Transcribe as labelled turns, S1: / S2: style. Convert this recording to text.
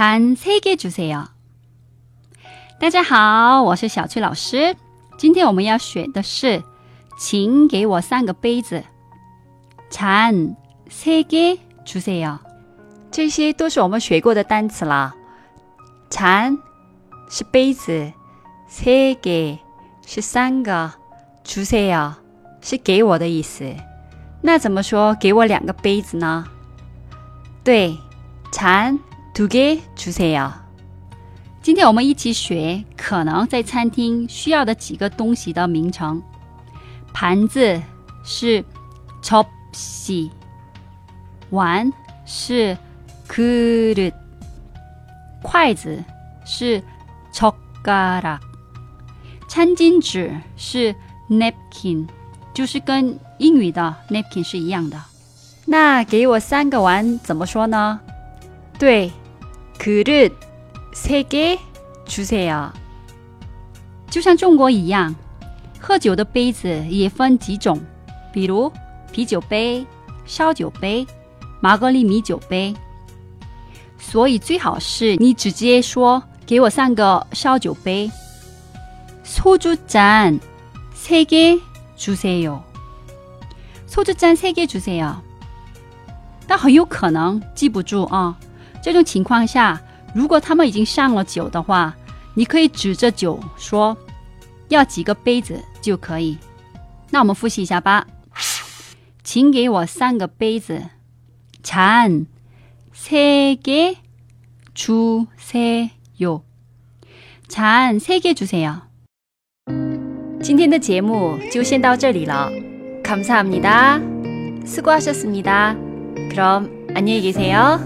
S1: 잔 세 개 주세요. 大家好，我是小崔老师。今天我们要学的是，请给我三个杯子。잔세개주세요。这些都是我们学过的单词啦。잔是杯子，세 개是三个，주세요是给我的意思。那怎么说给我两个杯子呢？对，잔 두개주세요。今天我们一起学可能在餐厅需要的几个东西的名称。盘子是접시，碗是그릇，筷子是젓가락，餐巾纸是 napkin，就是跟英语的 napkin 是一样的。那给我三个碗怎么说呢？对， 그릇세개주세요。就像中国一样，喝酒的杯子也分几种，比如啤酒杯、烧酒杯、玛格丽米酒杯。所以最好是你直接说给我三个烧酒杯。소주잔세개주세 요。 소주잔세개주세 요。 但很有可能记不住啊。 这种情况下，如果他们已经上了酒的话，你可以指着酒说要几个杯子就可以。那我们复习一下吧，请给我三个杯子。잔세개주세 요。 잔세개주세 요。 今天的节目就先到这里了。감사합니다수고하셨습니다그럼안녕히계세요